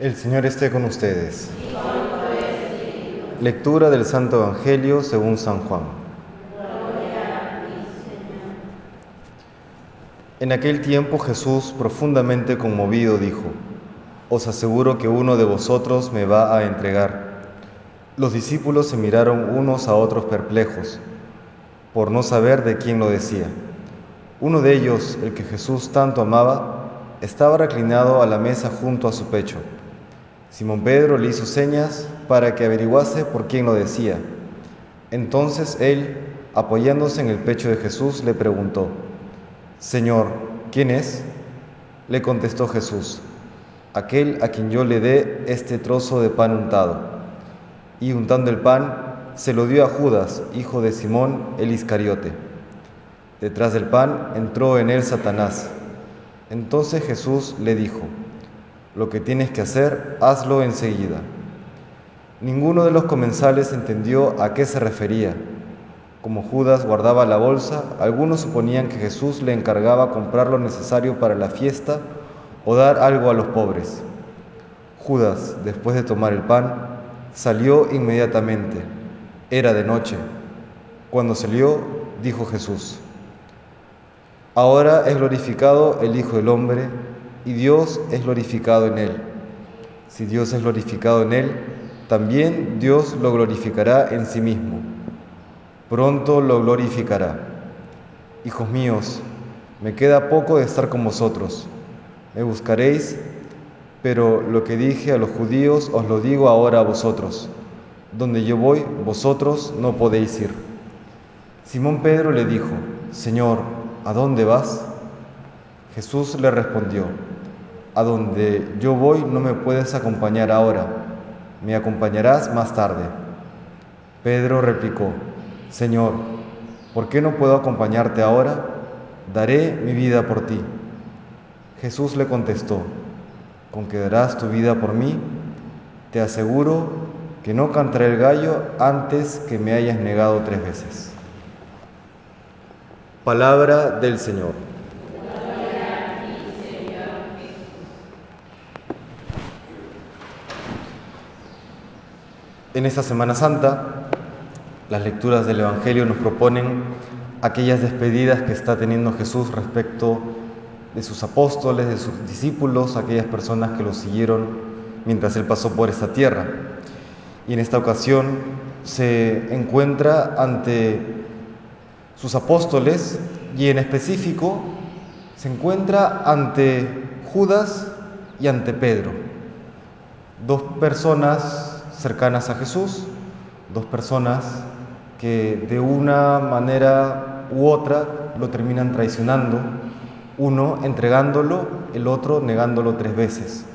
El Señor esté con ustedes. Lectura del Santo Evangelio según San Juan. En aquel tiempo Jesús, profundamente conmovido, dijo, Os aseguro que uno de vosotros me va a entregar. Los discípulos se miraron unos a otros perplejos, por no saber de quién lo decía. Uno de ellos, el que Jesús tanto amaba, estaba reclinado a la mesa junto a su pecho. Simón Pedro le hizo señas para que averiguase por quién lo decía. Entonces él, apoyándose en el pecho de Jesús, le preguntó, Señor, ¿quién es? Le contestó Jesús, aquel a quien yo le dé este trozo de pan untado. Y untando el pan, se lo dio a Judas, hijo de Simón el Iscariote. Detrás del pan entró en él Satanás. Entonces Jesús le dijo, lo que tienes que hacer, hazlo enseguida. Ninguno de los comensales entendió a qué se refería. Como Judas guardaba la bolsa, algunos suponían que Jesús le encargaba comprar lo necesario para la fiesta o dar algo a los pobres. Judas, después de tomar el pan, salió inmediatamente. Era de noche. Cuando salió, dijo Jesús, Ahora es glorificado el Hijo del Hombre y Dios es glorificado en él. Si Dios es glorificado en él, también Dios lo glorificará en sí mismo. Pronto lo glorificará. Hijos míos, me queda poco de estar con vosotros. Me buscaréis, pero lo que dije a los judíos os lo digo ahora a vosotros. Donde yo voy, vosotros no podéis ir. Simón Pedro le dijo, Señor, ¿a dónde vas? Jesús le respondió, a donde yo voy no me puedes acompañar ahora, me acompañarás más tarde. Pedro replicó, Señor, ¿por qué no puedo acompañarte ahora? Daré mi vida por ti. Jesús le contestó, ¿con que darás tu vida por mí? Te aseguro que no cantaré el gallo antes que me hayas negado tres veces. Palabra del Señor. En esta Semana Santa, las lecturas del Evangelio nos proponen aquellas despedidas que está teniendo Jesús respecto de sus apóstoles, de sus discípulos, aquellas personas que lo siguieron mientras él pasó por esta tierra. Y en esta ocasión se encuentra ante sus apóstoles y en específico se encuentra ante Judas y ante Pedro, dos personas cercanas a Jesús, dos personas que de una manera u otra lo terminan traicionando, uno entregándolo, el otro negándolo tres veces.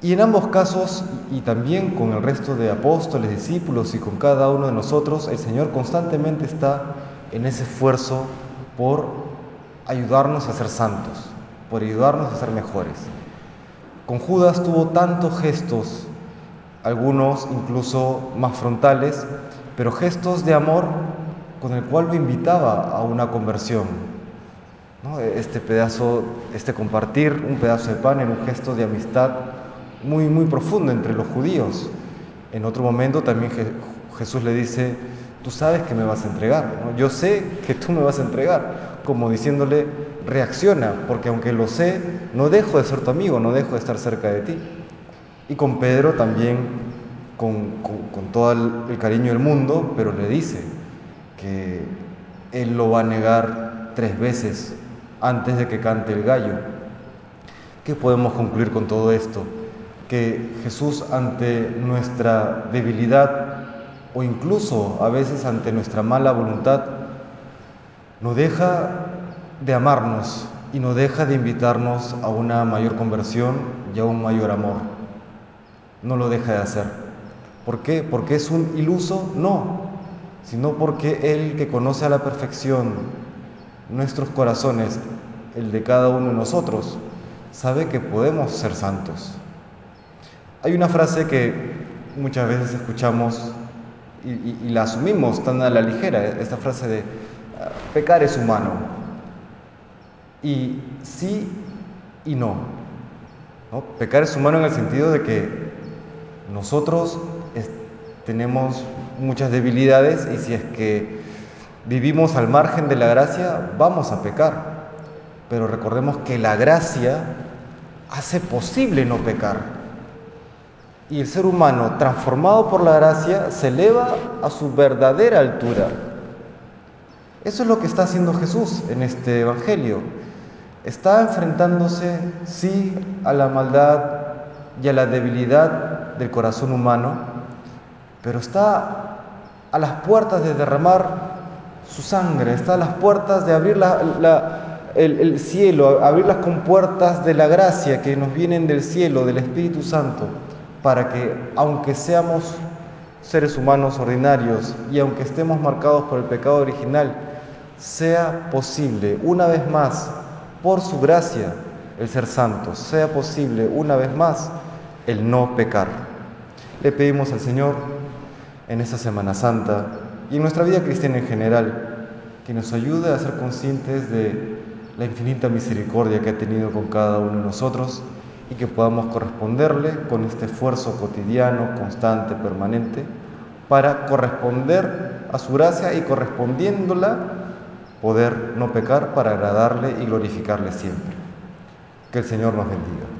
Y en ambos casos, y también con el resto de apóstoles, discípulos y con cada uno de nosotros, el Señor constantemente está en ese esfuerzo por ayudarnos a ser santos, por ayudarnos a ser mejores. Con Judas tuvo tantos gestos, algunos incluso más frontales, pero gestos de amor con el cual lo invitaba a una conversión. Este pedazo, este compartir un pedazo de pan era un gesto de amistad muy, muy profundo entre los judíos. En otro momento también Jesús le dice, tú sabes que me vas a entregar, yo sé que tú me vas a entregar, como diciéndole, reacciona, porque aunque lo sé, no dejo de ser tu amigo, no dejo de estar cerca de ti. Y con Pedro también, con, todo el, cariño del mundo, pero le dice que él lo va a negar tres veces antes de que cante el gallo. ¿Qué podemos concluir con todo esto? Que Jesús ante nuestra debilidad o incluso a veces ante nuestra mala voluntad, no deja de amarnos y no deja de invitarnos a una mayor conversión y a un mayor amor. No lo deja de hacer. ¿Por qué? ¿Porque es un iluso? No, sino porque Él que conoce a la perfección nuestros corazones, el de cada uno de nosotros, sabe que podemos ser santos. Hay una frase que muchas veces escuchamos y, la asumimos tan a la ligera, esta frase de ah, pecar es humano. Y sí y no. Pecar es humano en el sentido de que nosotros tenemos muchas debilidades y si es que vivimos al margen de la gracia, vamos a pecar. Pero recordemos que la gracia hace posible no pecar. Y el ser humano, transformado por la gracia, se eleva a su verdadera altura. Eso es lo que está haciendo Jesús en este Evangelio. Está enfrentándose, sí, a la maldad y a la debilidad del corazón humano, pero está a las puertas de derramar su sangre, está a las puertas de abrir el, cielo, abrir las compuertas de la gracia que nos vienen del cielo, del Espíritu Santo, para que, aunque seamos seres humanos ordinarios y aunque estemos marcados por el pecado original, sea posible una vez más, por su gracia, el ser santos, sea posible una vez más el no pecar. Le pedimos al Señor en esta Semana Santa y en nuestra vida cristiana en general, que nos ayude a ser conscientes de la infinita misericordia que ha tenido con cada uno de nosotros y que podamos corresponderle con este esfuerzo cotidiano, constante, permanente, para corresponder a su gracia y correspondiéndola poder no pecar para agradarle y glorificarle siempre. Que el Señor nos bendiga.